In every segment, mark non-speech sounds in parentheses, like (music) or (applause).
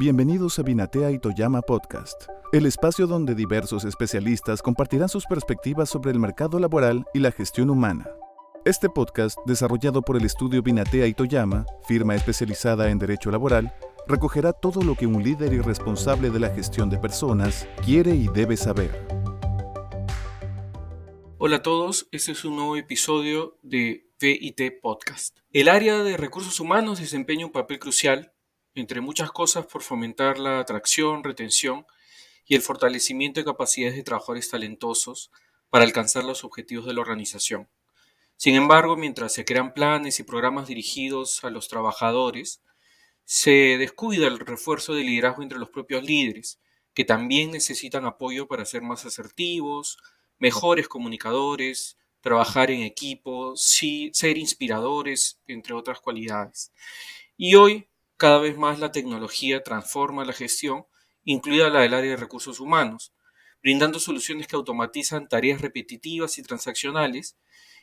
Bienvenidos a Binatea y Toyama Podcast, el espacio donde diversos especialistas compartirán sus perspectivas sobre el mercado laboral y la gestión humana. Este podcast, desarrollado por el estudio Binatea y Toyama, firma especializada en derecho laboral, recogerá todo lo que un líder y responsable de la gestión de personas quiere y debe saber. Hola a todos, este es un nuevo episodio de VIT Podcast. El área de recursos humanos desempeña un papel crucial, entre muchas cosas, por fomentar la atracción, retención y el fortalecimiento de capacidades de trabajadores talentosos para alcanzar los objetivos de la organización. Sin embargo, mientras se crean planes y programas dirigidos a los trabajadores, se descuida el refuerzo del liderazgo entre los propios líderes, que también necesitan apoyo para ser más asertivos, mejores comunicadores, trabajar en equipo, ser inspiradores, entre otras cualidades. Y hoy, cada vez más la tecnología transforma la gestión, incluida la del área de recursos humanos, brindando soluciones que automatizan tareas repetitivas y transaccionales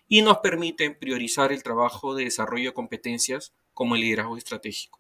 y nos permiten priorizar el trabajo de desarrollo de competencias como el liderazgo estratégico.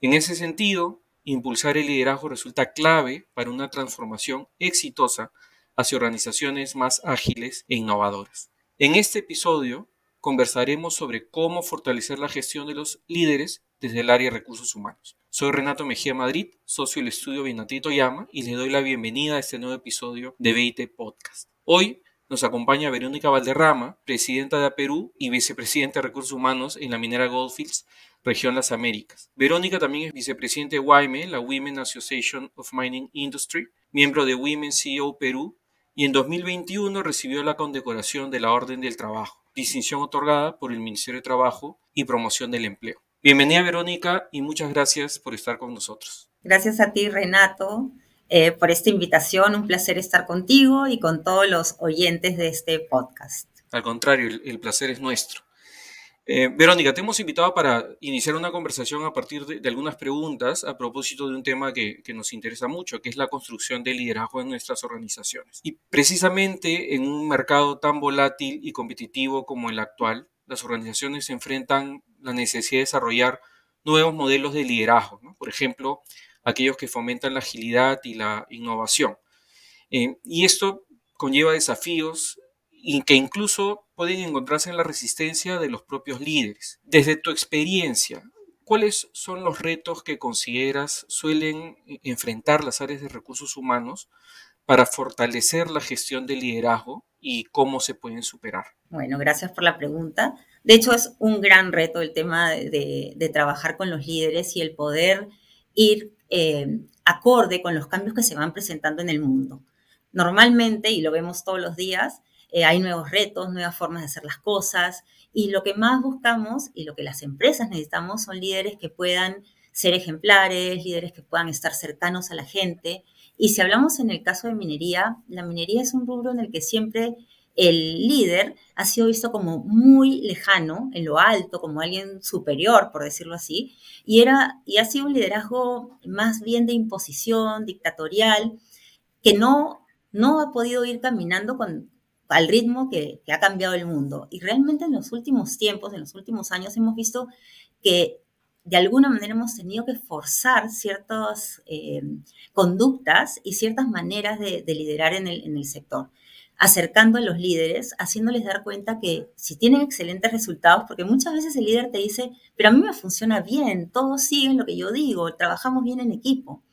En ese sentido, impulsar el liderazgo resulta clave para una transformación exitosa hacia organizaciones más ágiles e innovadoras. En este episodio conversaremos sobre cómo fortalecer la gestión de los líderes desde el área de recursos humanos. Soy Renato Mejía Madrid, socio del estudio Binatito Llama, y le doy la bienvenida a este nuevo episodio de BIT Podcast. Hoy nos acompaña Verónica Valderrama, presidenta de Perú y vicepresidenta de Recursos Humanos en la minera Goldfields, región Las Américas. Verónica también es vicepresidente de WIME, la Women Association of Mining Industry, miembro de Women CEO Perú y en 2021 recibió la condecoración de la Orden del Trabajo, distinción otorgada por el Ministerio de Trabajo y Promoción del Empleo. Bienvenida Verónica y muchas gracias por estar con nosotros. Gracias a ti Renato eh, por esta invitación, un placer estar contigo y con todos los oyentes de este podcast. Al contrario, el placer es nuestro. Eh, Verónica, te hemos invitado para iniciar una conversación a partir de, algunas preguntas a propósito de un tema que, nos interesa mucho, que es la construcción de liderazgo en nuestras organizaciones. Y precisamente en un mercado tan volátil y competitivo como el actual, las organizaciones se enfrentan la necesidad de desarrollar nuevos modelos de liderazgo, por ejemplo, aquellos que fomentan la agilidad y la innovación. Eh, y esto conlleva desafíos y que incluso pueden encontrarse en la resistencia de los propios líderes. Desde tu experiencia, ¿cuáles son los retos que consideras suelen enfrentar las áreas de recursos humanos para fortalecer la gestión del liderazgo y cómo se pueden superar? Bueno, gracias por la pregunta. De hecho, es un gran reto el tema de, trabajar con los líderes y el poder ir eh, acorde con los cambios que se van presentando en el mundo. Normalmente, y lo vemos todos los días, eh, hay nuevos retos, nuevas formas de hacer las cosas y lo que más buscamos y lo que las empresas necesitamos son líderes que puedan ser ejemplares, líderes que puedan estar cercanos a la gente. Y si hablamos en el caso de minería, la minería es un rubro en el que siempre el líder ha sido visto como muy lejano, en lo alto, como alguien superior, por decirlo así, y, era, y ha sido un liderazgo más bien de imposición, dictatorial, que no, no ha podido ir caminando con, al ritmo que, ha cambiado el mundo. Y realmente en los últimos tiempos, en los últimos años, hemos visto que de alguna manera hemos tenido que forzar ciertas eh, conductas y ciertas maneras de, liderar en el, sector, acercando a los líderes, haciéndoles dar cuenta que si tienen excelentes resultados, porque muchas veces el líder te dice, pero a mí me funciona bien, todos siguen lo que yo digo, trabajamos bien en equipo.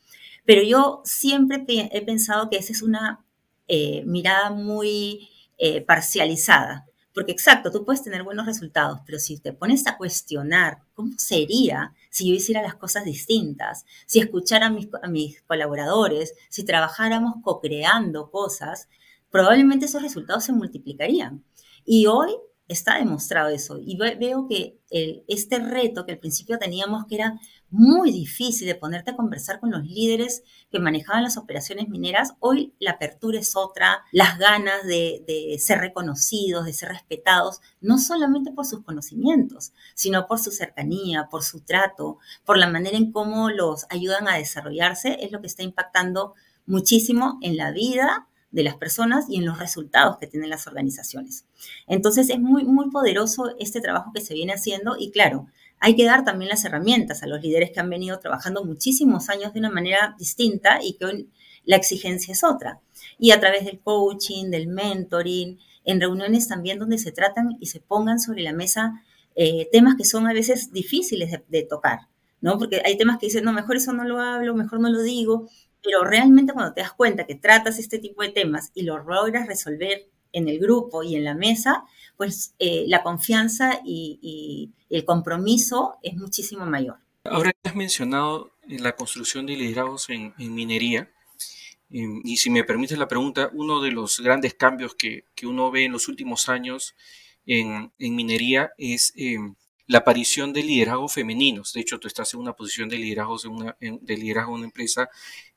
Pero yo siempre he pensado que esa es una eh, mirada muy eh, parcializada. Porque exacto, tú puedes tener buenos resultados, pero si te pones a cuestionar cómo sería si yo hiciera las cosas distintas, si escuchara a mis, colaboradores, si trabajáramos co-creando cosas, probablemente esos resultados se multiplicarían. Y hoy está demostrado eso. Y veo que este reto que al principio teníamos, que era muy difícil de ponerte a conversar con los líderes que manejaban las operaciones mineras, hoy la apertura es otra, las ganas de, ser reconocidos, de ser respetados, no solamente por sus conocimientos, sino por su cercanía, por su trato, por la manera en cómo los ayudan a desarrollarse, es lo que está impactando muchísimo en la vida de las personas y en los resultados que tienen las organizaciones. Entonces es muy, muy poderoso este trabajo que se viene haciendo y claro, hay que dar también las herramientas a los líderes que han venido trabajando muchísimos años de una manera distinta y que hoy la exigencia es otra. Y a través del coaching, del mentoring, en reuniones también donde se tratan y se pongan sobre la mesa eh, temas que son a veces difíciles de, tocar, ¿no? Porque hay temas que dicen, no, mejor eso no lo hablo, mejor no lo digo, pero realmente cuando te das cuenta que tratas este tipo de temas y lo logras resolver en el grupo y en la mesa, pues eh, la confianza y, el compromiso es muchísimo mayor. Ahora que has mencionado la construcción de liderazgos en, minería, em, y si me permites la pregunta, uno de los grandes cambios que, uno ve en los últimos años en, minería es em, la aparición de liderazgos femeninos. De hecho, tú estás en una posición de liderazgo, una, de liderazgo en una empresa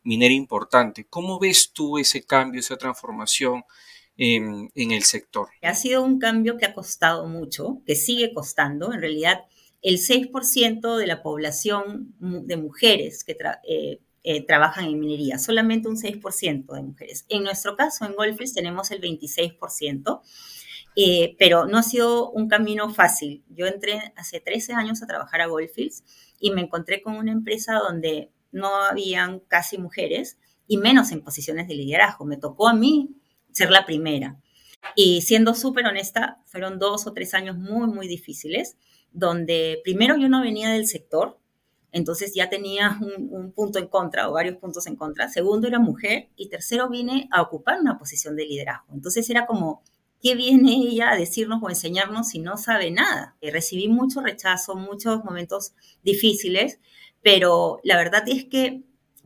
minera importante. ¿Cómo ves tú ese cambio, esa transformación en, el sector? Ha sido un cambio que ha costado mucho, que sigue costando. En realidad, el 6% de la población de mujeres que eh, eh, trabajan en minería, solamente un 6% de mujeres. En nuestro caso, en Goldfields, tenemos el 26%. Eh, pero no ha sido un camino fácil. Yo entré hace 13 años a trabajar a Goldfields y me encontré con una empresa donde no habían casi mujeres y menos en posiciones de liderazgo. Me tocó a mí ser la primera. Y siendo súper honesta, fueron dos o tres años muy, muy difíciles, donde primero yo no venía del sector, entonces ya tenía un, punto en contra o varios puntos en contra. Segundo, era mujer. Y tercero, vine a ocupar una posición de liderazgo. Entonces era como, ¿qué viene ella a decirnos o enseñarnos si no sabe nada? Y recibí mucho rechazo, muchos momentos difíciles, pero la verdad es que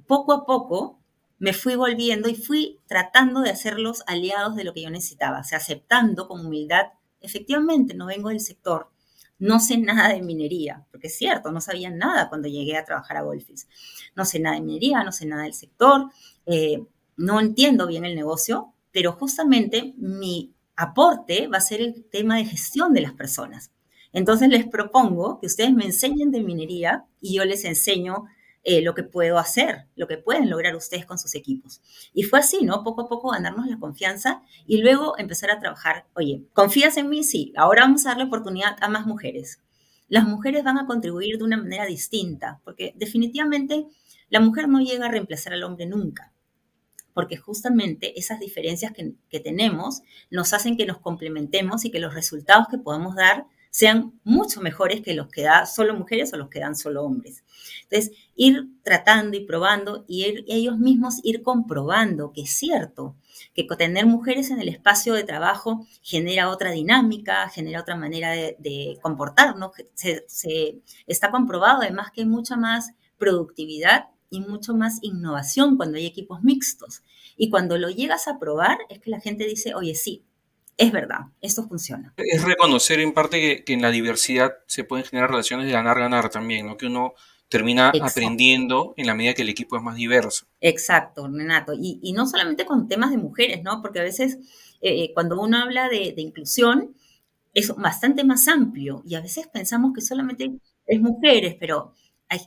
poco a poco me fui volviendo y fui tratando de hacerlos aliados de lo que yo necesitaba, aceptando con humildad, efectivamente, no vengo del sector, no sé nada de minería, porque es cierto, no sabía nada cuando llegué a trabajar a Golfis. No sé nada de minería, no sé nada del sector, eh, no entiendo bien el negocio, pero justamente mi aporte va a ser el tema de gestión de las personas. Entonces les propongo que ustedes me enseñen de minería y yo les enseño eh, lo que puedo hacer, lo que pueden lograr ustedes con sus equipos. Y fue así, ¿no? Poco a poco ganarnos la confianza y luego empezar a trabajar. Oye, ¿confías en mí? Sí, ahora vamos a darle oportunidad a más mujeres. Las mujeres van a contribuir de una manera distinta, porque definitivamente la mujer no llega a reemplazar al hombre nunca porque justamente esas diferencias que, tenemos nos hacen que nos complementemos y que los resultados que podamos dar sean mucho mejores que los que dan solo mujeres o los que dan solo hombres. Entonces, ir tratando y probando y ellos mismos ir comprobando que es cierto, que tener mujeres en el espacio de trabajo genera otra dinámica, genera otra manera de, comportarnos. Se, está comprobado además que hay mucha más productividad y mucho más innovación cuando hay equipos mixtos. Y cuando lo llegas a probar es que la gente dice, oye, sí, es verdad, esto funciona. Es reconocer en parte que, en la diversidad se pueden generar relaciones de ganar-ganar también, ¿no? Que uno termina aprendiendo en la medida que el equipo es más diverso. Exacto, Renato. Y, no solamente con temas de mujeres, ¿no? Porque a veces eh, cuando uno habla de, inclusión es bastante más amplio y a veces pensamos que solamente es mujeres, pero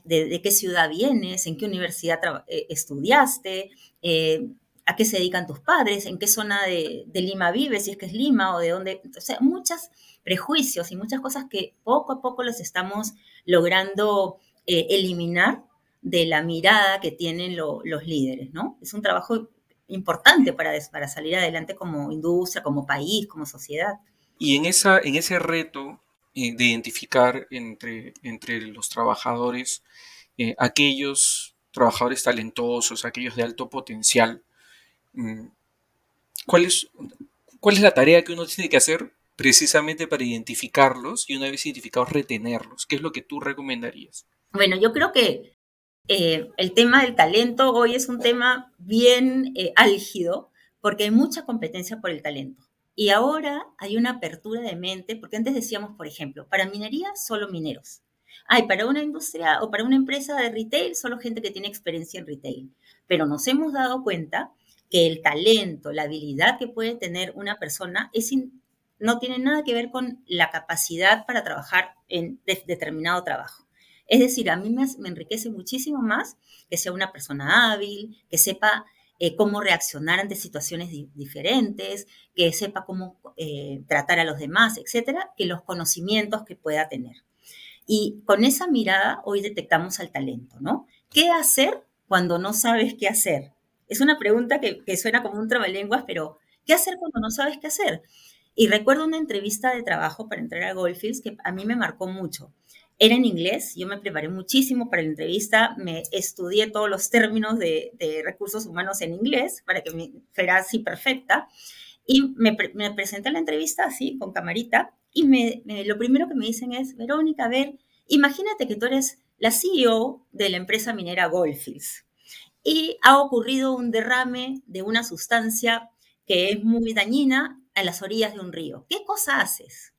de, qué ciudad vienes, en qué universidad eh, estudiaste, eh, a qué se dedican tus padres, en qué zona de, Lima vives, si es que es Lima o de dónde. O sea, muchos prejuicios y muchas cosas que poco a poco los estamos logrando eh, eliminar de la mirada que tienen los líderes, ¿no? Es un trabajo importante para, para salir adelante como industria, como país, como sociedad. Y en, esa, en ese reto eh, de identificar entre, entre los trabajadores eh, aquellos trabajadores talentosos, aquellos de alto potencial, ¿cuál es, ¿cuál es la tarea que uno tiene que hacer precisamente para identificarlos y una vez identificados retenerlos? ¿Qué es lo que tú recomendarías? Bueno, yo creo que eh, el tema del talento hoy es un tema bien eh, álgido porque hay mucha competencia por el talento. Y ahora hay una apertura de mente, porque antes decíamos, por ejemplo, para minería solo mineros. Hay para una industria o para una empresa de retail solo gente que tiene experiencia en retail. Pero nos hemos dado cuenta que el talento, la habilidad que puede tener una persona es no tiene nada que ver con la capacidad para trabajar en determinado trabajo. Es decir, a mí me, enriquece muchísimo más que sea una persona hábil, que sepa eh, cómo reaccionar ante situaciones diferentes, que sepa cómo eh, tratar a los demás, etcétera, que los conocimientos que pueda tener. Y con esa mirada hoy detectamos al talento, ¿no? ¿Qué hacer cuando no sabes qué hacer? Es una pregunta que, que suena como un trabalenguas, pero ¿qué hacer cuando no sabes qué hacer? Y recuerdo una entrevista de trabajo para entrar a Goldfields que a mí me marcó mucho. Era en inglés, yo me preparé muchísimo para la entrevista, me estudié todos los términos de, recursos humanos en inglés para que me fuera así perfecta. Y me, presenté a la entrevista así, con camarita, y me, lo primero que me dicen es, Verónica, a ver, imagínate que tú eres la CEO de la empresa minera Goldfields y ha ocurrido un derrame de una sustancia que es muy dañina a las orillas de un río. ¿Qué cosa haces?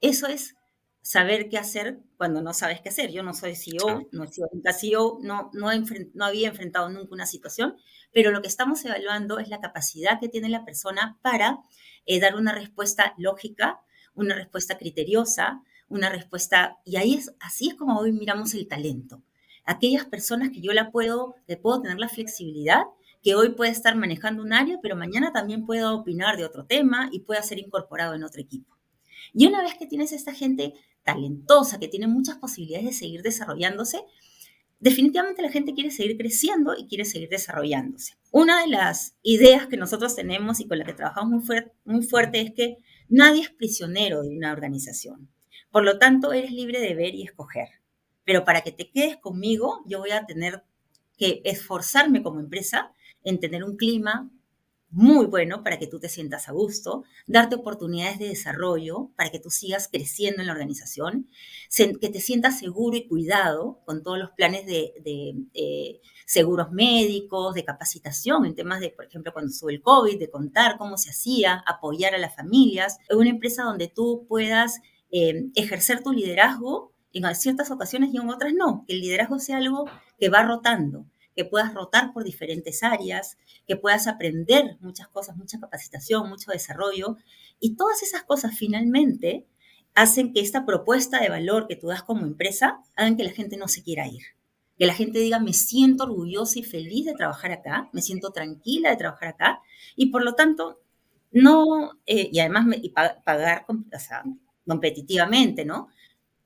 Eso es saber qué hacer cuando no sabes qué hacer. Yo no soy CEO, no he sido nunca CEO, no, no, no había enfrentado nunca una situación, pero lo que estamos evaluando es la capacidad que tiene la persona para eh, dar una respuesta lógica, una respuesta criteriosa, una respuesta, y ahí es, así es como hoy miramos el talento. Aquellas personas que yo la puedo, le puedo tener la flexibilidad que hoy puede estar manejando un área, pero mañana también puede opinar de otro tema y pueda ser incorporado en otro equipo. Y una vez que tienes esta gente talentosa, que tiene muchas posibilidades de seguir desarrollándose, definitivamente la gente quiere seguir creciendo y quiere seguir desarrollándose. Una de las ideas que nosotros tenemos y con la que trabajamos muy, muy fuerte es que nadie es prisionero de una organización. Por lo tanto, eres libre de ver y escoger. Pero para que te quedes conmigo, yo voy a tener que esforzarme como empresa en tener un clima muy bueno para que tú te sientas a gusto, darte oportunidades de desarrollo para que tú sigas creciendo en la organización, que te sientas seguro y cuidado con todos los planes de, de seguros médicos, de capacitación en temas de, por ejemplo, cuando sube el COVID, de contar cómo se hacía, apoyar a las familias, una empresa donde tú puedas eh, ejercer tu liderazgo en ciertas ocasiones y en otras no, que el liderazgo sea algo que va rotando que puedas rotar por diferentes áreas, que puedas aprender muchas cosas, mucha capacitación, mucho desarrollo. Y todas esas cosas finalmente hacen que esta propuesta de valor que tú das como empresa hagan que la gente no se quiera ir. Que la gente diga, me siento orgullosa y feliz de trabajar acá, me siento tranquila de trabajar acá. Y por lo tanto, no, eh, y además y pagar competitivamente, ¿no?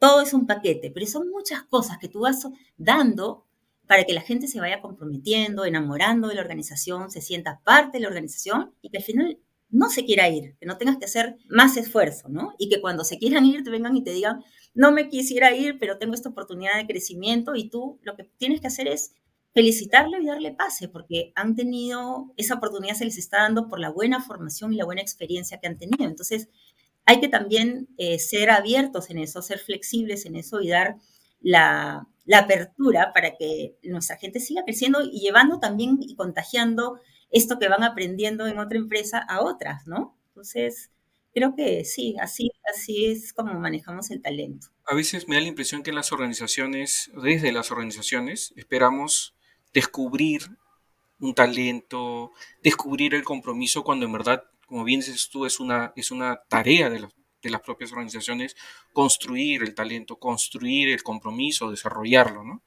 Todo es un paquete, pero son muchas cosas que tú vas dando para que la gente se vaya comprometiendo, enamorando de la organización, se sienta parte de la organización y que al final no se quiera ir, que no tengas que hacer más esfuerzo, ¿no? Y que cuando se quieran ir te vengan y te digan, no me quisiera ir, pero tengo esta oportunidad de crecimiento y tú lo que tienes que hacer es felicitarlo y darle pase, porque han tenido, esa oportunidad se les está dando por la buena formación y la buena experiencia que han tenido. Entonces, hay que también eh, ser abiertos en eso, ser flexibles en eso y dar la, apertura para que nuestra gente siga creciendo y llevando también y contagiando esto que van aprendiendo en otra empresa a otras, ¿no? Entonces, creo que sí, así, así es como manejamos el talento. A veces me da la impresión que las organizaciones, desde las organizaciones, esperamos descubrir un talento, descubrir el compromiso cuando en verdad, como bien dices tú, es una, es una tarea de las propias organizaciones construir el talento, construir el compromiso, desarrollarlo, ¿no?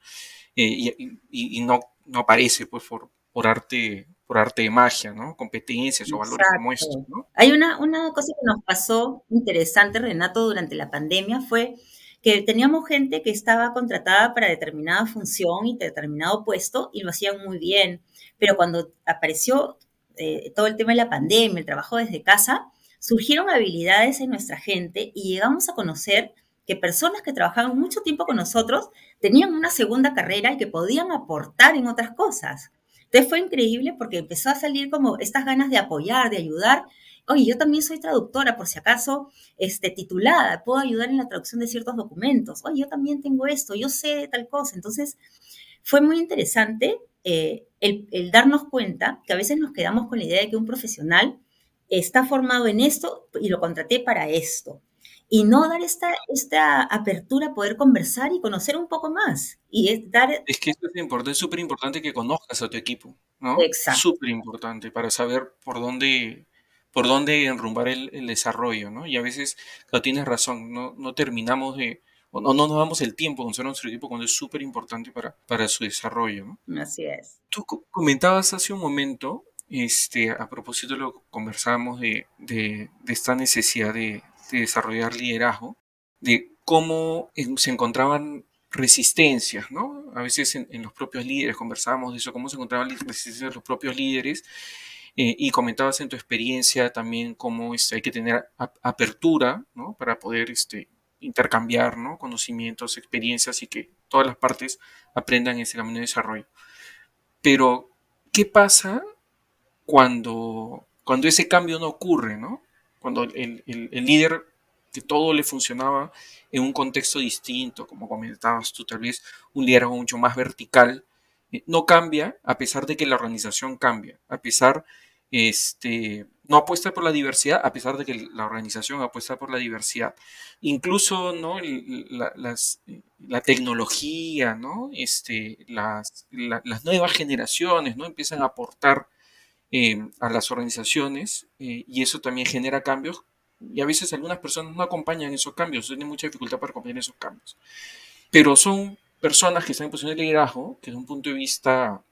Eh, y, no, no aparece pues por, por arte por arte de magia, ¿no? Competencias o valores como estos, ¿no? Hay una, una cosa que nos pasó interesante, Renato, durante la pandemia fue que teníamos gente que estaba contratada para determinada función y determinado puesto y lo hacían muy bien, pero cuando apareció eh, todo el tema de la pandemia, el trabajo desde casa, surgieron habilidades en nuestra gente y llegamos a conocer que personas que trabajaban mucho tiempo con nosotros tenían una segunda carrera y que podían aportar en otras cosas. Entonces fue increíble porque empezó a salir como estas ganas de apoyar, de ayudar. Oye, yo también soy traductora, por si acaso, este, titulada, puedo ayudar en la traducción de ciertos documentos. Oye, yo también tengo esto, yo sé tal cosa. Entonces, fue muy interesante eh, el, el darnos cuenta que a veces nos quedamos con la idea de que un profesional está formado en esto y lo contraté para esto. Y no dar esta, esta apertura a poder conversar y conocer un poco más. Y es dar... Es que esto es importante, es súper importante que conozcas a tu equipo, ¿no? Exacto. Súper importante para saber por dónde, por dónde enrumbar el, desarrollo, ¿no? Y a veces, claro, tienes razón, no, no terminamos de, o no, no nos damos el tiempo con nuestro equipo cuando es súper importante para, para su desarrollo, ¿no? Así es. Tú comentabas hace un momento este, a propósito lo conversamos de, esta necesidad de, desarrollar liderazgo, de cómo se encontraban resistencias, ¿no? A veces en, los propios líderes conversábamos de eso, cómo se encontraban resistencias de los propios líderes eh, y comentabas en tu experiencia también cómo este, hay que tener apertura, ¿no? Para poder este, intercambiar, ¿no? Conocimientos, experiencias y que todas las partes aprendan ese camino de desarrollo. Pero, ¿qué pasa cuando, cuando ese cambio no ocurre, ¿no? Cuando el, el líder que todo le funcionaba en un contexto distinto, como comentabas tú, tal vez un liderazgo mucho más vertical, eh, no cambia a pesar de que la organización cambia, a pesar, este, no apuesta por la diversidad, a pesar de que la organización apuesta por la diversidad. Incluso, ¿no? La, las, la tecnología, ¿no? Este, las, las, nuevas generaciones, ¿no? Empiezan a aportar eh, a las organizaciones eh, y eso también genera cambios y a veces algunas personas no acompañan esos cambios, tienen mucha dificultad para acompañar esos cambios. Pero son personas que están en posición de liderazgo, que desde un punto de vista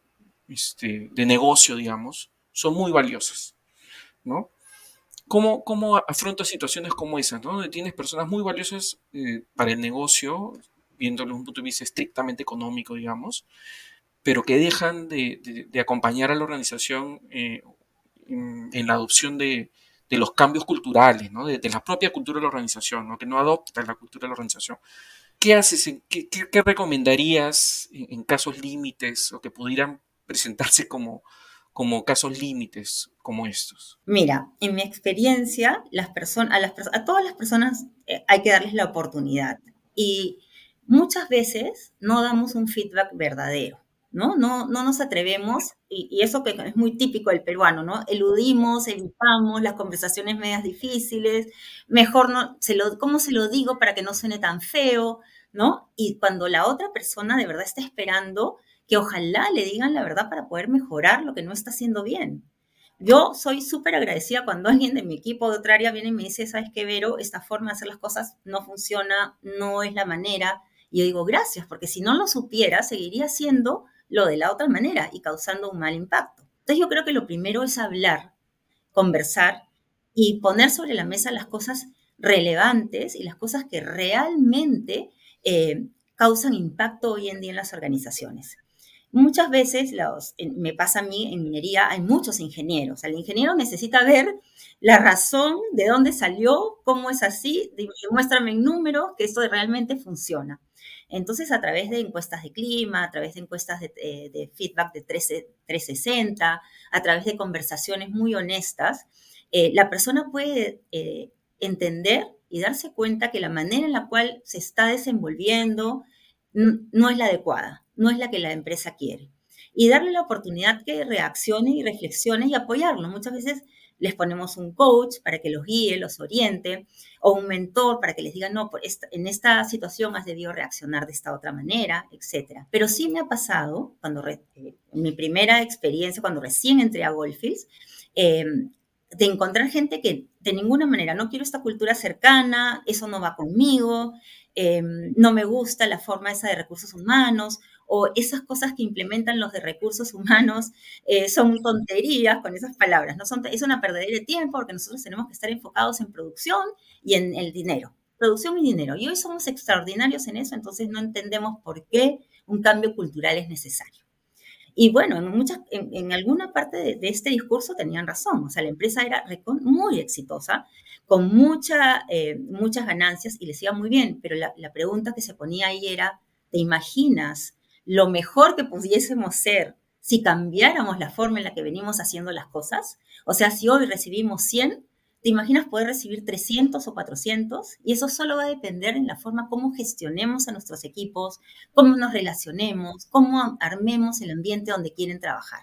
este, de negocio, digamos, son muy valiosas, ¿no? ¿Cómo, cómo afrontas situaciones como esas, ¿no? Donde tienes personas muy valiosas eh, para el negocio, viéndolo desde un punto de vista estrictamente económico, digamos, pero que dejan de, acompañar a la organización eh, en, la adopción de, de los cambios culturales, ¿no? de, la propia cultura de la organización, ¿no? que no adopta la cultura de la organización. ¿Qué haces? qué, qué, recomendarías en, casos límites o que pudieran presentarse como, como casos límites como estos? Mira, en mi experiencia, las personas, a, las, a todas las personas eh, hay que darles la oportunidad y muchas veces no damos un feedback verdadero. ¿no? No, no nos atrevemos, y, eso que es muy típico del peruano, ¿no? Eludimos, evitamos las conversaciones medias difíciles, mejor no, se lo, ¿cómo se lo digo para que no suene tan feo, ¿no? Y cuando la otra persona de verdad está esperando que ojalá le digan la verdad para poder mejorar lo que no está haciendo bien. Yo soy súper agradecida cuando (laughs) alguien de mi equipo de otra área viene y me dice, ¿sabes qué, Vero? Esta forma de hacer las cosas no funciona, no es la manera. Y yo digo, gracias, porque si no lo supiera, seguiría siendo lo de la otra manera y causando un mal impacto. Entonces yo creo que lo primero es hablar, conversar y poner sobre la mesa las cosas relevantes y las cosas que realmente eh, causan impacto hoy en día en las organizaciones. Muchas veces, me pasa a mí en minería, hay muchos ingenieros. El ingeniero necesita ver la razón de dónde salió, cómo es así, muéstrame en números que esto realmente funciona. Entonces, a través de encuestas de clima, a través de encuestas de, eh, feedback de 360, a través de conversaciones muy honestas, eh, la persona puede eh, entender y darse cuenta que la manera en la cual se está desenvolviendo no es la adecuada, no es la que la empresa quiere. Y darle la oportunidad que reaccione y reflexione y apoyarlo. Muchas veces les ponemos un coach para que los guíe, los oriente, o un mentor para que les diga, no, en esta situación has debido reaccionar de esta otra manera, etc. Pero sí me ha pasado, cuando eh, mi primera experiencia, cuando recién entré a Goldfields, em, de encontrar gente que de ninguna manera, no quiero esta cultura cercana, eso no va conmigo, em, no me gusta la forma esa de recursos humanos, o esas cosas que implementan los de recursos humanos eh, son tonterías con esas palabras, ¿no? Son, es una pérdida de tiempo porque nosotros tenemos que estar enfocados en producción y en el dinero. Producción y dinero. Y hoy somos extraordinarios en eso, entonces no entendemos por qué un cambio cultural es necesario. Y bueno, en, muchas, en, alguna parte de, este discurso tenían razón. O sea, la empresa era muy exitosa, con mucha, eh, muchas ganancias y les iba muy bien. Pero la, la pregunta que se ponía ahí era, ¿te imaginas lo mejor que pudiésemos ser si cambiáramos la forma en la que venimos haciendo las cosas. O sea, si hoy recibimos 100, ¿te imaginas poder recibir 300 o 400? Y eso solo va a depender en la forma como gestionemos a nuestros equipos, cómo nos relacionemos, cómo armemos el ambiente donde quieren trabajar.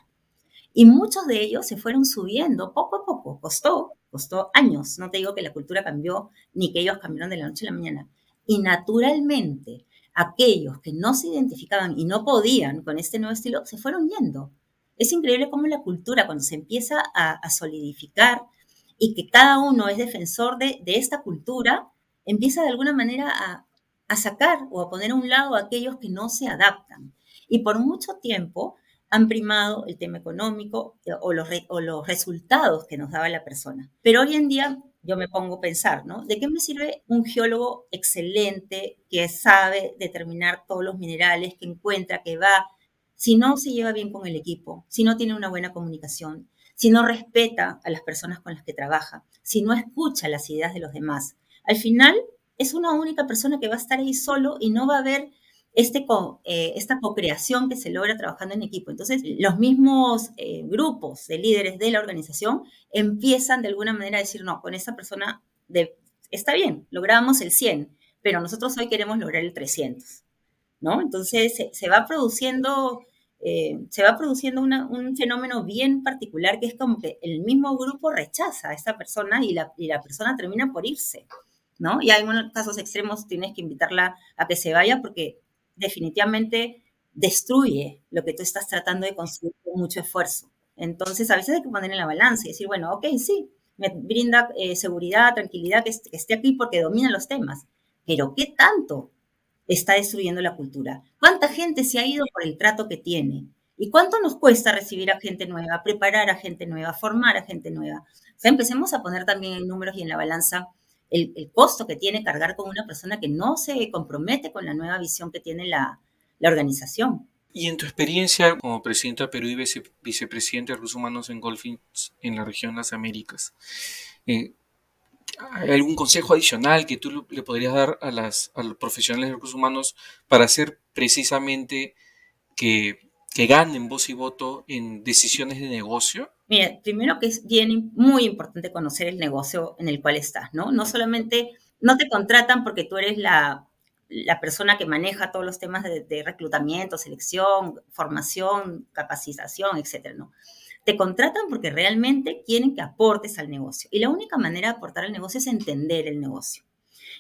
Y muchos de ellos se fueron subiendo poco a poco. Costó, costó años. No te digo que la cultura cambió ni que ellos cambiaron de la noche a la mañana. Y naturalmente, aquellos que no se identificaban y no podían con este nuevo estilo se fueron yendo. Es increíble cómo la cultura, cuando se empieza a, solidificar y que cada uno es defensor de, esta cultura, empieza de alguna manera a, sacar o a poner a un lado a aquellos que no se adaptan. Y por mucho tiempo han primado el tema económico o los, o los resultados que nos daba la persona. Pero hoy en día yo me pongo a pensar, ¿no? ¿De qué me sirve un geólogo excelente que sabe determinar todos los minerales, que encuentra, que va, si no se lleva bien con el equipo, si no tiene una buena comunicación, si no respeta a las personas con las que trabaja, si no escucha las ideas de los demás? Al final es una única persona que va a estar ahí solo y no va a haber este eh, esta co-creación que se logra trabajando en equipo. Entonces, los mismos eh, grupos de líderes de la organización empiezan de alguna manera a decir, no, con esa persona está bien, logramos el 100, pero nosotros hoy queremos lograr el 300, ¿no? Entonces, se, va produciendo... Eh, se va produciendo un fenómeno bien particular que es como que el mismo grupo rechaza a esta persona y la, y la persona termina por irse, ¿no? Y hay unos casos extremos, tienes que invitarla a que se vaya porque definitivamente destruye lo que tú estás tratando de construir con mucho esfuerzo. Entonces, a veces hay que poner en la balanza y decir, bueno, ok, sí, me brinda eh, seguridad, tranquilidad que, esté aquí porque domina los temas, pero ¿qué tanto está destruyendo la cultura? ¿Cuánta gente se ha ido por el trato que tiene? ¿Y cuánto nos cuesta recibir a gente nueva, preparar a gente nueva, formar a gente nueva? O empecemos a poner también en números y en la balanza el, costo que tiene cargar con una persona que no se compromete con la nueva visión que tiene la, organización. Y en tu experiencia como presidenta Perú y vicepresidente de Recursos Humanos en Golfins en la región las Américas, eh, ¿hay algún consejo adicional que tú le podrías dar a, las, a los profesionales de recursos humanos para hacer precisamente que que ganen voz y voto en decisiones de negocio? Mira, primero que es bien, muy importante conocer el negocio en el cual estás, ¿no? No solamente, no te contratan porque tú eres la, la persona que maneja todos los temas de, reclutamiento, selección, formación, capacitación, etcétera, ¿no? Te contratan porque realmente quieren que aportes al negocio. Y la única manera de aportar al negocio es entender el negocio.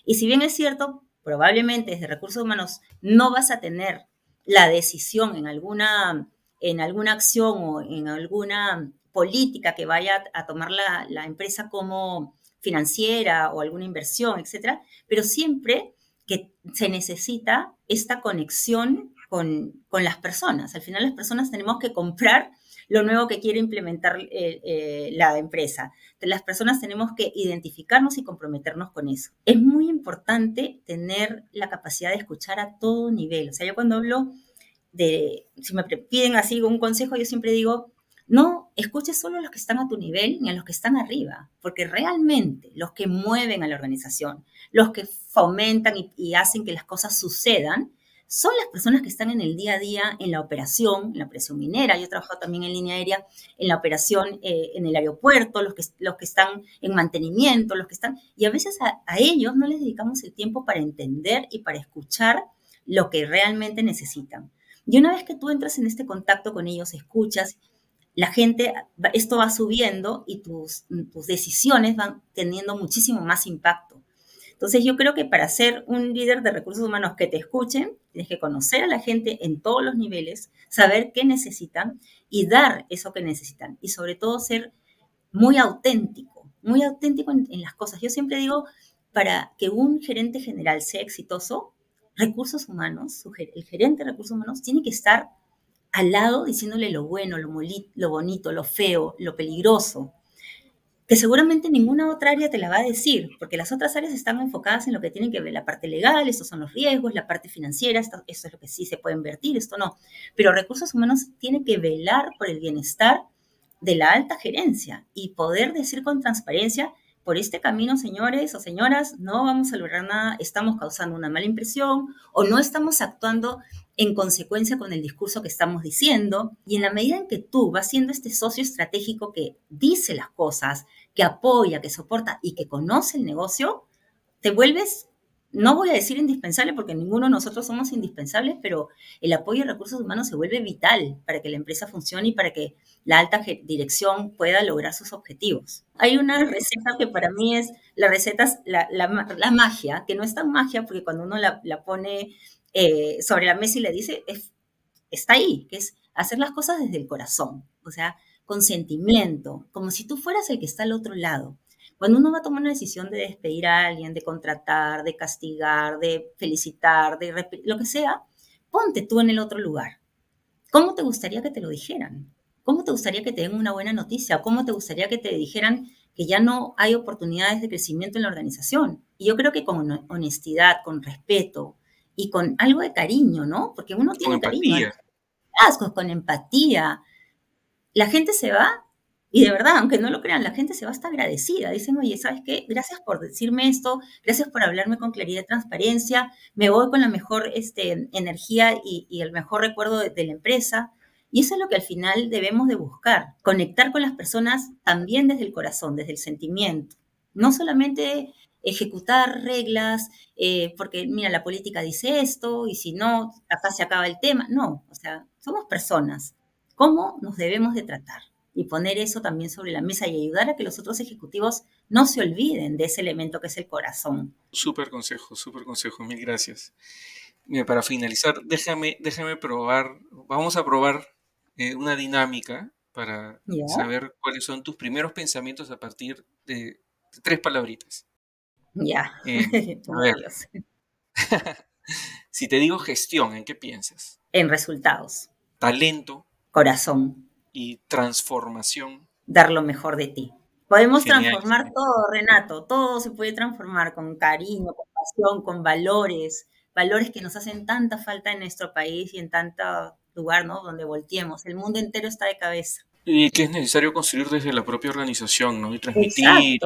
Y si bien es cierto, probablemente desde recursos humanos no vas a tener la decisión en alguna, en alguna acción o en alguna política que vaya a tomar la, empresa como financiera o alguna inversión, etcétera, pero siempre que se necesita esta conexión con, con, las personas. Al final las personas tenemos que comprar lo nuevo que quiere implementar eh, eh, la empresa. Las personas tenemos que identificarnos y comprometernos con eso. Es muy importante tener la capacidad de escuchar a todo nivel. O sea, yo cuando hablo de, si me piden así un consejo, yo siempre digo, no escuches solo a los que están a tu nivel ni a los que están arriba, porque realmente los que mueven a la organización, los que fomentan y hacen que las cosas sucedan, son las personas que están en el día a día en la operación, en la operación minera. Yo he trabajado también en línea aérea, en la operación eh, en el aeropuerto, los que, los que están en mantenimiento, los que están... Y a veces a, a ellos no les dedicamos el tiempo para entender y para escuchar lo que realmente necesitan. Y una vez que tú entras en este contacto con ellos, escuchas, la gente, esto va subiendo y tus, tus decisiones van teniendo muchísimo más impacto. Entonces yo creo que para ser un líder de recursos humanos que te escuchen, tienes que conocer a la gente en todos los niveles, saber qué necesitan y dar eso que necesitan. Y sobre todo ser muy auténtico, muy auténtico en, las cosas. Yo siempre digo, para que un gerente general sea exitoso, recursos humanos, el gerente de recursos humanos tiene que estar al lado diciéndole lo bueno, lo, bonito, lo feo, lo peligroso, que seguramente ninguna otra área te la va a decir, porque las otras áreas están enfocadas en lo que tienen que ver la parte legal, estos son los riesgos, la parte financiera, esto, es lo que sí se puede invertir, esto no. Pero recursos humanos tienen que velar por el bienestar de la alta gerencia y poder decir con transparencia, por este camino, señores o señoras, no vamos a lograr nada, estamos causando una mala impresión o no estamos actuando en consecuencia con el discurso que estamos diciendo. Y en la medida en que tú vas siendo este socio estratégico que dice las cosas, que apoya, que soporta y que conoce el negocio, te vuelves, no voy a decir indispensable porque ninguno de nosotros somos indispensables, pero el apoyo de recursos humanos se vuelve vital para que la empresa funcione y para que la alta dirección pueda lograr sus objetivos. Hay una receta que para mí es la receta, la, la, magia, que no es tan magia porque cuando uno la, pone eh, sobre la mesa y le dice, está ahí, que es hacer las cosas desde el corazón. O sea, con sentimiento, como si tú fueras el que está al otro lado. Cuando uno va a tomar una decisión de despedir a alguien, de contratar, de castigar, de felicitar, de lo que sea, ponte tú en el otro lugar. ¿Cómo te gustaría que te lo dijeran? ¿Cómo te gustaría que te den una buena noticia? ¿Cómo te gustaría que te dijeran que ya no hay oportunidades de crecimiento en la organización. Y yo creo que con honestidad, con respeto y con algo de cariño, ¿no? Porque uno tiene con cariño. con empatía. La gente se va y de verdad, aunque no lo crean, la gente se va hasta agradecida. Dicen, oye, ¿sabes qué? Gracias por decirme esto, gracias por hablarme con claridad y transparencia, me voy con la mejor este, energía y, el mejor recuerdo de, de, la empresa. Y eso es lo que al final debemos de buscar, conectar con las personas también desde el corazón, desde el sentimiento. No solamente ejecutar reglas, eh, porque mira, la política dice esto y si no, acá se acaba el tema. No, o sea, somos personas. ¿Cómo nos debemos de tratar? Y poner eso también sobre la mesa y ayudar a que los otros ejecutivos no se olviden de ese elemento que es el corazón. Súper consejo, súper consejo, mil gracias. Mira, para finalizar, déjame, déjame probar, vamos a probar eh, una dinámica para saber cuáles son tus primeros pensamientos a partir de, tres palabritas. Ya. Eh, (laughs) (laughs) si te digo gestión, ¿en qué piensas? En resultados. Talento. Corazón. Y transformación. Dar lo mejor de ti. Podemos transformar todo, Renato. Todo se puede transformar con cariño, con pasión, con valores. Valores que nos hacen tanta falta en nuestro país y en tanto lugar, ¿no? Donde volteemos. El mundo entero está de cabeza. Y que es necesario construir desde la propia organización, ¿no? Y transmitir.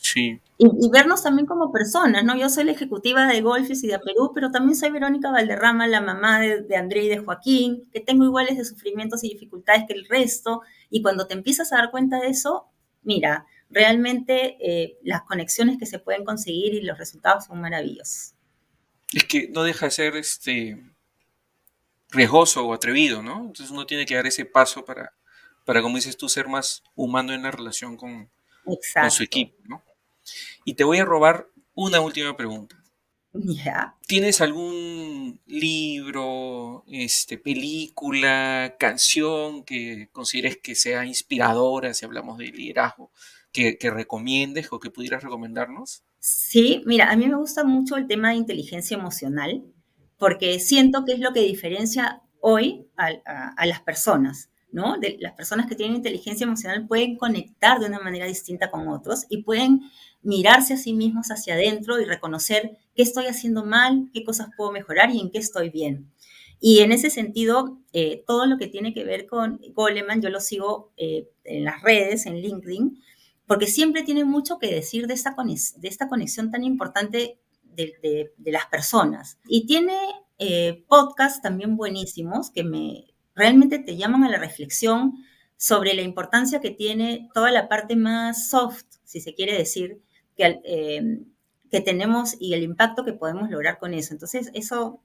Sí. Y, vernos también como personas, ¿no? Yo soy la ejecutiva de Golfis y de Perú, pero también soy Verónica Valderrama, la mamá de, André y de Joaquín, que tengo iguales de sufrimientos y dificultades que el resto. Y cuando te empiezas a dar cuenta de eso, mira, realmente eh, las conexiones que se pueden conseguir y los resultados son maravillosos. Es que no deja de ser este riesgoso o atrevido, ¿no? Entonces uno tiene que dar ese paso para, para como dices tú, ser más humano en la relación con, con su equipo, ¿no? Y te voy a robar una última pregunta. Ya. ¿Tienes algún libro, este, película, canción que consideres que sea inspiradora si hablamos de liderazgo, que, que recomiendes o que pudieras recomendarnos? Sí, mira, a mí me gusta mucho el tema de inteligencia emocional porque siento que es lo que diferencia hoy a, las personas, ¿no? De, las personas que tienen inteligencia emocional pueden conectar de una manera distinta con otros y pueden mirarse a sí mismos hacia adentro y reconocer qué estoy haciendo mal, qué cosas puedo mejorar y en qué estoy bien. Y en ese sentido, eh, todo lo que tiene que ver con Goleman, yo lo sigo eh, en las redes, en LinkedIn, porque siempre tiene mucho que decir de esta, de esta conexión tan importante de, las personas. Y tiene eh, podcasts también buenísimos que me realmente te llaman a la reflexión sobre la importancia que tiene toda la parte más soft, si se quiere decir, que, eh, que tenemos y el impacto que podemos lograr con eso. Entonces, eso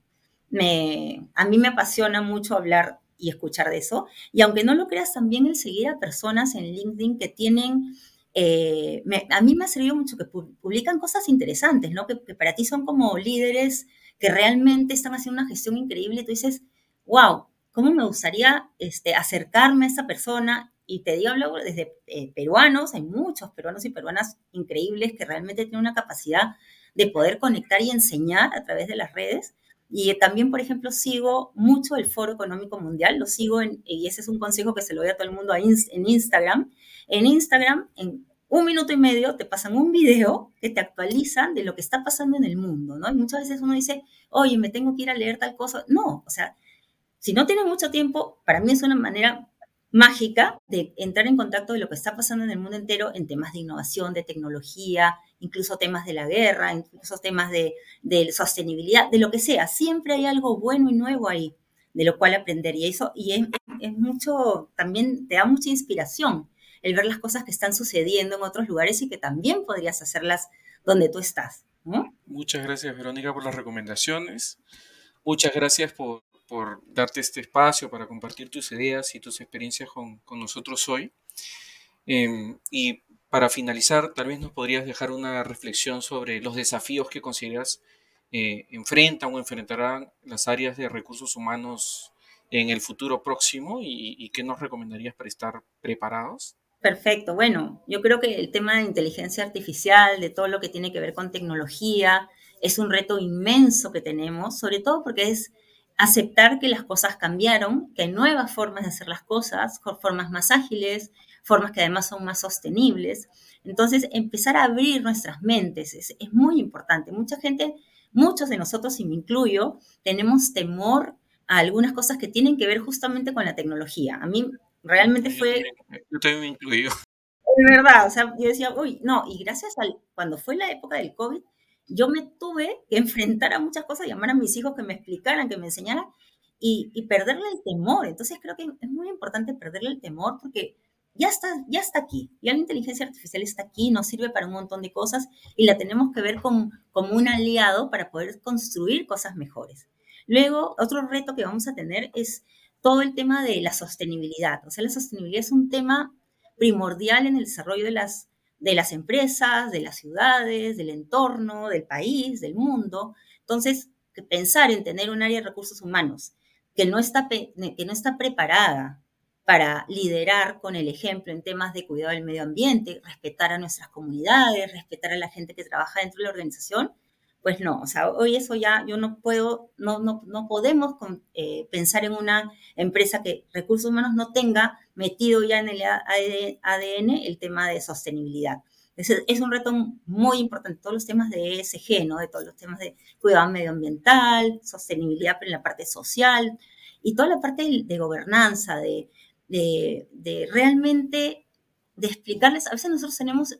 me, a mí me apasiona mucho hablar y escuchar de eso. Y aunque no lo creas, también el seguir a personas en LinkedIn que tienen eh, a mí me ha servido mucho que publican cosas interesantes, ¿no? Que, para ti son como líderes que realmente están haciendo una gestión increíble. Y tú dices, wow, ¿cómo me gustaría este, acercarme a esa persona? Y te digo, hablo desde eh, peruanos, hay muchos peruanos y peruanas increíbles que realmente tienen una capacidad de poder conectar y enseñar a través de las redes. Y también, por ejemplo, sigo mucho el Foro Económico Mundial, lo sigo en, y ese es un consejo que se lo doy a todo el mundo en Instagram. En Instagram, en un minuto y medio, te pasan un video que te actualizan de lo que está pasando en el mundo, ¿no? Y muchas veces uno dice, oye, me tengo que ir a leer tal cosa. No, o sea, si no tienes mucho tiempo, para mí es una manera mágica de entrar en contacto de lo que está pasando en el mundo entero en temas de innovación, de tecnología, incluso temas de la guerra, incluso temas de, sostenibilidad, de lo que sea. Siempre hay algo bueno y nuevo ahí de lo cual aprender. Y eso y es, mucho, también te da mucha inspiración el ver las cosas que están sucediendo en otros lugares y que también podrías hacerlas donde tú estás. Muchas gracias, Verónica, por las recomendaciones. Muchas gracias por por darte este espacio para compartir tus ideas y tus experiencias con, nosotros hoy. Em, y para finalizar, tal vez nos podrías dejar una reflexión sobre los desafíos que consideras eh, enfrentan o enfrentarán las áreas de recursos humanos en el futuro próximo y qué nos recomendarías para estar preparados. Perfecto. Bueno, yo creo que el tema de inteligencia artificial, de todo lo que tiene que ver con tecnología, es un reto inmenso que tenemos, sobre todo porque es aceptar que las cosas cambiaron, que hay nuevas formas de hacer las cosas, formas más ágiles, formas que además son más sostenibles. Entonces, empezar a abrir nuestras mentes es, muy importante. Mucha gente, muchos de nosotros, y me incluyo, tenemos temor a algunas cosas que tienen que ver justamente con la tecnología. A mí realmente fue... Yo también me incluyo. Es verdad, o sea, yo decía, uy, no, y gracias al, cuando fue la época del COVID, yo me tuve que (laughs) enfrentar a muchas cosas, llamar a mis hijos que me explicaran, que me enseñaran y, perderle el temor. Entonces creo que es muy importante perderle el temor porque ya está, ya está aquí. Ya la inteligencia artificial está aquí, nos sirve para un montón de cosas y la tenemos que ver como, como un aliado para poder construir cosas mejores. Luego, otro reto que vamos a tener es todo el tema de la sostenibilidad. O sea, la sostenibilidad es un tema primordial en el desarrollo de las de las empresas, de las ciudades, del entorno, del país, del mundo. Entonces, pensar en tener un área de recursos humanos que no está, que no está preparada para liderar con el ejemplo en temas de cuidado del medio ambiente, respetar a nuestras comunidades, respetar a la gente que trabaja dentro de la organización, pues no, o sea, hoy eso ya yo no puedo, no, no, no podemos eh, pensar en una empresa que recursos humanos no tenga metido ya en el ADN el tema de sostenibilidad. Es, un reto muy importante, todos los temas de ESG, ¿no? De todos los temas de cuidado medioambiental, sostenibilidad pero en la parte social y toda la parte de, de gobernanza, de, de, de realmente de explicarles, a veces nosotros tenemos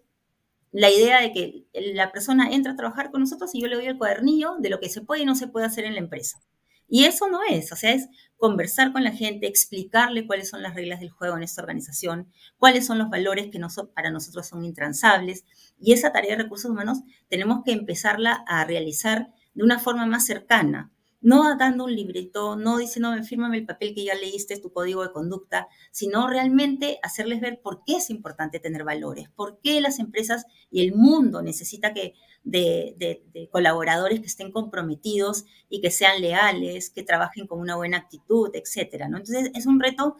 la idea de que la persona entra a trabajar con nosotros y yo le doy el cuadernillo de lo que se puede y no se puede hacer en la empresa. Y eso no es, o sea, es conversar con la gente, explicarle cuáles son las reglas del juego en esta organización, cuáles son los valores que para nosotros son intransables. Y esa tarea de recursos humanos tenemos que empezarla a realizar de una forma más cercana, no dando un librito, no diciendo, fírmame el papel que ya leíste, tu código de conducta, sino realmente hacerles ver por qué es importante tener valores, por qué las empresas y el mundo necesita que de, colaboradores que estén comprometidos y que sean leales, que trabajen con una buena actitud, etcétera. ¿no? Entonces, es un reto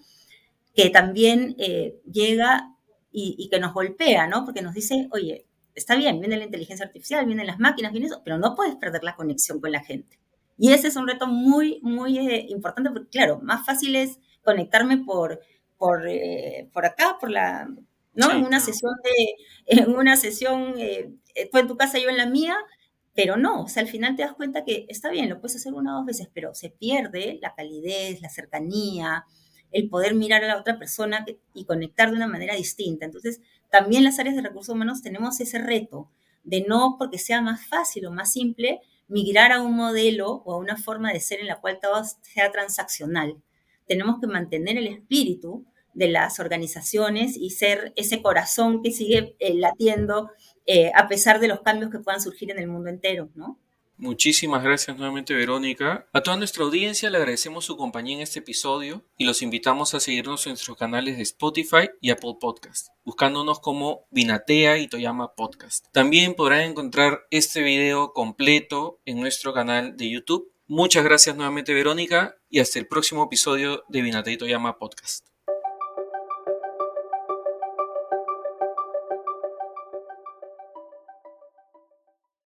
que también eh, llega y, y, que nos golpea, ¿no? Porque nos dice, oye, está bien, viene la inteligencia artificial, vienen las máquinas, viene eso, pero no puedes perder la conexión con la gente. Y ese es un reto muy, muy eh, importante, porque claro, más fácil es conectarme por, por, eh, por acá, por la, ¿no? en una sesión de, en (laughs) una sesión, eh, tú en tu casa, yo en la mía, pero no, o sea, al final te das cuenta que está bien, lo puedes hacer una o dos veces, pero se pierde la calidez, la cercanía, el poder mirar a la otra persona y conectar de una manera distinta. Entonces, también las áreas de recursos humanos tenemos ese reto de no porque sea más fácil o más simple, migrar a un modelo o a una forma de ser en la cual todo sea transaccional. Tenemos que mantener el espíritu de las organizaciones y ser ese corazón que sigue eh, latiendo eh, a pesar de los cambios que puedan surgir en el mundo entero, ¿no? Muchísimas gracias nuevamente Verónica. A toda nuestra audiencia le agradecemos su compañía en este episodio y los invitamos a seguirnos en nuestros canales de Spotify y Apple Podcast, buscándonos como Vinatea y Toyama Podcast. También podrán encontrar este video completo en nuestro canal de YouTube. Muchas gracias nuevamente Verónica y hasta el próximo episodio de Vinatea y Toyama Podcast.